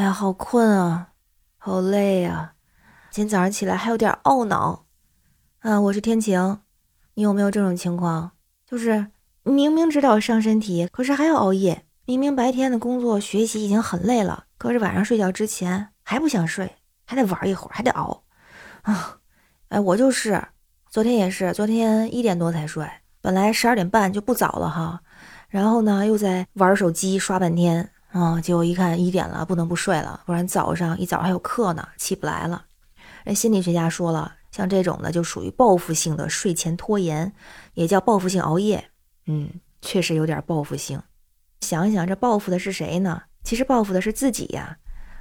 哎呀，好困啊，好累呀！今天早上起来还有点懊恼。啊，我是天晴，你有没有这种情况？就是明明知道伤身体，可是还要熬夜。明明白天的工作学习已经很累了，可是晚上睡觉之前还不想睡，还得玩一会儿，还得熬。啊，哎，我就是，昨天也是，昨天一点多才睡，本来十二点半就不早了哈，然后呢又在玩手机刷半天。啊！结果一看一点了，不能不睡了，不然早上一早还有课呢，起不来了。人心理学家说了，像这种的就属于报复性的睡前拖延，也叫报复性熬夜。嗯，确实有点报复性。想想，这报复的是谁呢？其实报复的是自己呀。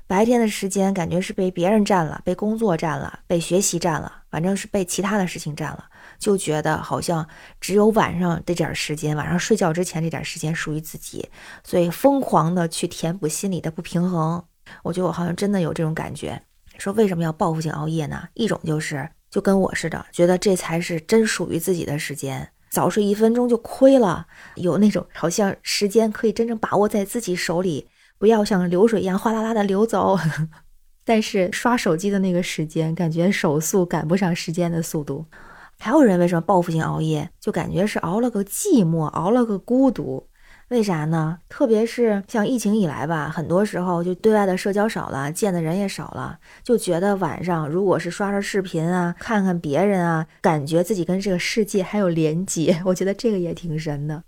白天的时间感觉是被别人占了，被工作占了，被学习占了，反正是被其他的事情占了。就觉得好像只有晚上这点时间，晚上睡觉之前这点时间属于自己，所以疯狂的去填补心里的不平衡。我觉得我好像真的有这种感觉。说为什么要报复性熬夜呢？一种就是就跟我似的，觉得这才是真属于自己的时间，早睡一分钟就亏了。有那种好像时间可以真正把握在自己手里，不要像流水一样哗啦啦的流走。但是刷手机的那个时间，感觉手速赶不上时间的速度。还有人为什么报复性熬夜？就感觉是熬了个寂寞，熬了个孤独。为啥呢？特别是像疫情以来吧，很多时候就对外的社交少了，见的人也少了，就觉得晚上如果是刷刷视频啊，看看别人啊，感觉自己跟这个世界还有连接。我觉得这个也挺神的。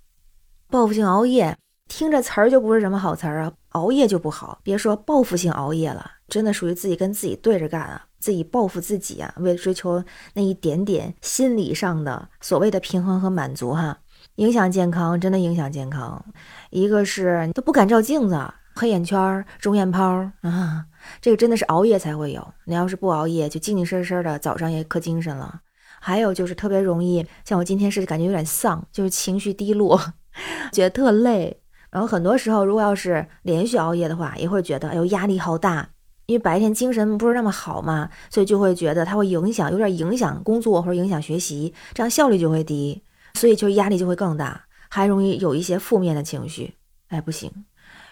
报复性熬夜听着词儿就不是什么好词儿啊，熬夜就不好，别说报复性熬夜了，真的属于自己跟自己对着干啊。自己报复自己啊，为了追求那一点点心理上的所谓的平衡和满足，哈，影响健康，真的影响健康。一个是都不敢照镜子，黑眼圈、肿眼泡啊，这个真的是熬夜才会有。你要是不熬夜，就精精神神的，早上也可精神了。还有就是特别容易，像我今天是感觉有点丧，就是情绪低落，觉得特累。然后很多时候，如果要是连续熬夜的话，也会觉得哎呦压力好大。因为白天精神不是那么好嘛，所以就会觉得它会影响，有点影响工作或者影响学习，这样效率就会低，所以就压力就会更大，还容易有一些负面的情绪。哎，不行，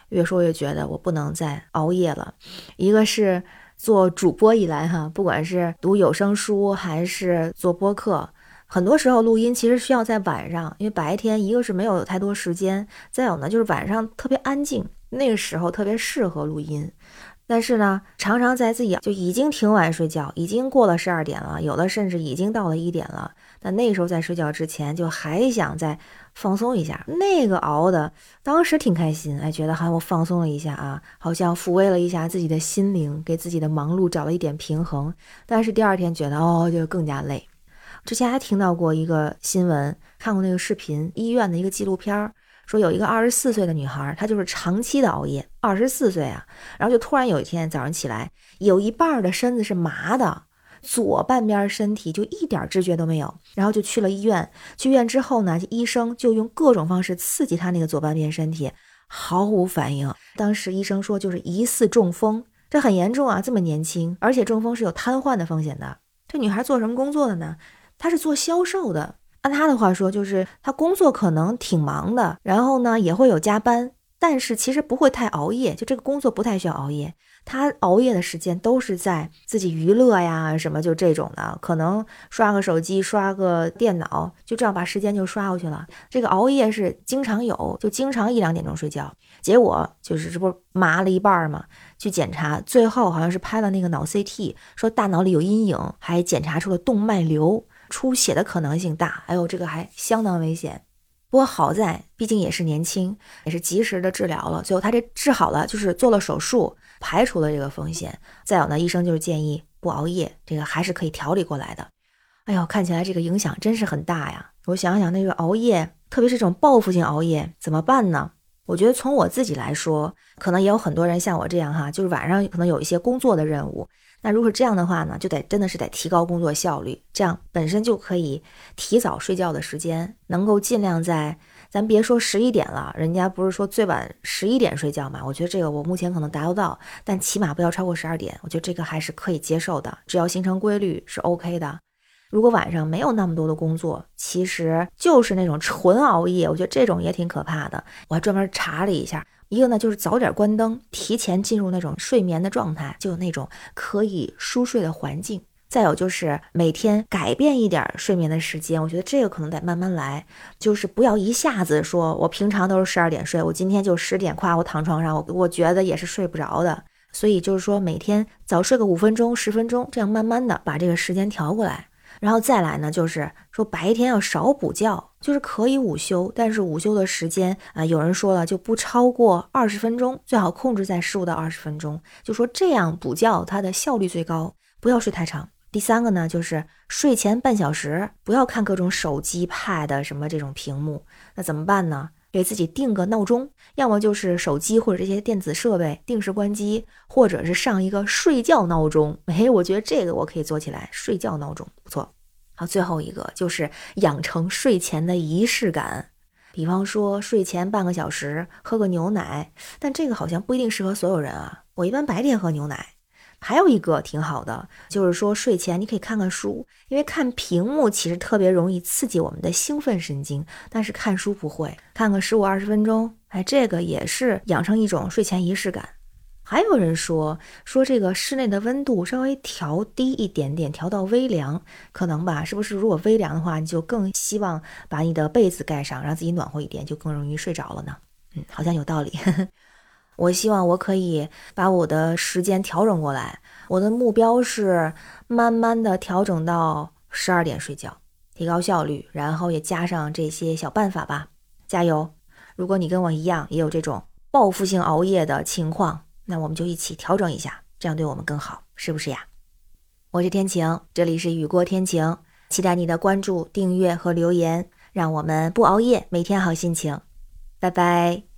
越说越觉得我不能再熬夜了。一个是做主播以来哈，不管是读有声书还是做播客，很多时候录音其实需要在晚上，因为白天一个是没有太多时间，再有呢就是晚上特别安静，那个时候特别适合录音。但是呢，常常在自己就已经挺晚睡觉，已经过了十二点了，有的甚至已经到了一点了。但那时候在睡觉之前，就还想再放松一下。那个熬的，当时挺开心，哎，觉得好我放松了一下啊，好像抚慰了一下自己的心灵，给自己的忙碌找了一点平衡。但是第二天觉得哦，就更加累。之前还听到过一个新闻，看过那个视频，医院的一个纪录片儿。说有一个二十四岁的女孩，她就是长期的熬夜，二十四岁啊，然后就突然有一天早上起来，有一半的身子是麻的，左半边身体就一点知觉都没有，然后就去了医院。去医院之后呢，医生就用各种方式刺激她那个左半边身体，毫无反应。当时医生说就是疑似中风，这很严重啊，这么年轻，而且中风是有瘫痪的风险的。这女孩做什么工作的呢？他是做销售的。按他的话说，就是他工作可能挺忙的，然后呢也会有加班，但是其实不会太熬夜，就这个工作不太需要熬夜。他熬夜的时间都是在自己娱乐呀，什么就这种的，可能刷个手机、刷个电脑，就这样把时间就刷过去了。这个熬夜是经常有，就经常一两点钟睡觉，结果就是这不麻了一半嘛，去检查，最后好像是拍了那个脑 CT，说大脑里有阴影，还检查出了动脉瘤。出血的可能性大，哎呦这个还相当危险。不过好在，毕竟也是年轻，也是及时的治疗了。最后他这治好了，就是做了手术，排除了这个风险。再有呢，医生就是建议不熬夜，这个还是可以调理过来的。哎呦，看起来这个影响真是很大呀！我想想，那个熬夜，特别是这种报复性熬夜，怎么办呢？我觉得从我自己来说，可能也有很多人像我这样哈，就是晚上可能有一些工作的任务。那如果这样的话呢，就得真的是得提高工作效率，这样本身就可以提早睡觉的时间，能够尽量在咱别说十一点了，人家不是说最晚十一点睡觉嘛？我觉得这个我目前可能达不到，但起码不要超过十二点，我觉得这个还是可以接受的，只要形成规律是 OK 的。如果晚上没有那么多的工作，其实就是那种纯熬夜，我觉得这种也挺可怕的。我还专门查了一下。一个呢就是早点关灯，提前进入那种睡眠的状态，就有那种可以舒睡的环境。再有就是每天改变一点睡眠的时间，我觉得这个可能得慢慢来，就是不要一下子说我平常都是十二点睡，我今天就十点，夸我躺床上，我我觉得也是睡不着的。所以就是说每天早睡个五分钟、十分钟，这样慢慢的把这个时间调过来。然后再来呢，就是说白天要少补觉，就是可以午休，但是午休的时间啊，有人说了就不超过二十分钟，最好控制在十五到二十分钟，就说这样补觉它的效率最高，不要睡太长。第三个呢，就是睡前半小时不要看各种手机、pad 什么这种屏幕。那怎么办呢？给自己定个闹钟，要么就是手机或者这些电子设备定时关机，或者是上一个睡觉闹钟。哎，我觉得这个我可以做起来，睡觉闹钟不错。好，最后一个就是养成睡前的仪式感，比方说睡前半个小时喝个牛奶，但这个好像不一定适合所有人啊。我一般白天喝牛奶。还有一个挺好的，就是说睡前你可以看看书，因为看屏幕其实特别容易刺激我们的兴奋神经，但是看书不会，看个十五二十分钟，哎，这个也是养成一种睡前仪式感。还有人说说这个室内的温度稍微调低一点点，调到微凉，可能吧？是不是？如果微凉的话，你就更希望把你的被子盖上，让自己暖和一点，就更容易睡着了呢？嗯，好像有道理。我希望我可以把我的时间调整过来，我的目标是慢慢的调整到十二点睡觉，提高效率，然后也加上这些小办法吧，加油！如果你跟我一样也有这种报复性熬夜的情况，那我们就一起调整一下，这样对我们更好，是不是呀？我是天晴，这里是雨过天晴，期待你的关注、订阅和留言，让我们不熬夜，每天好心情，拜拜。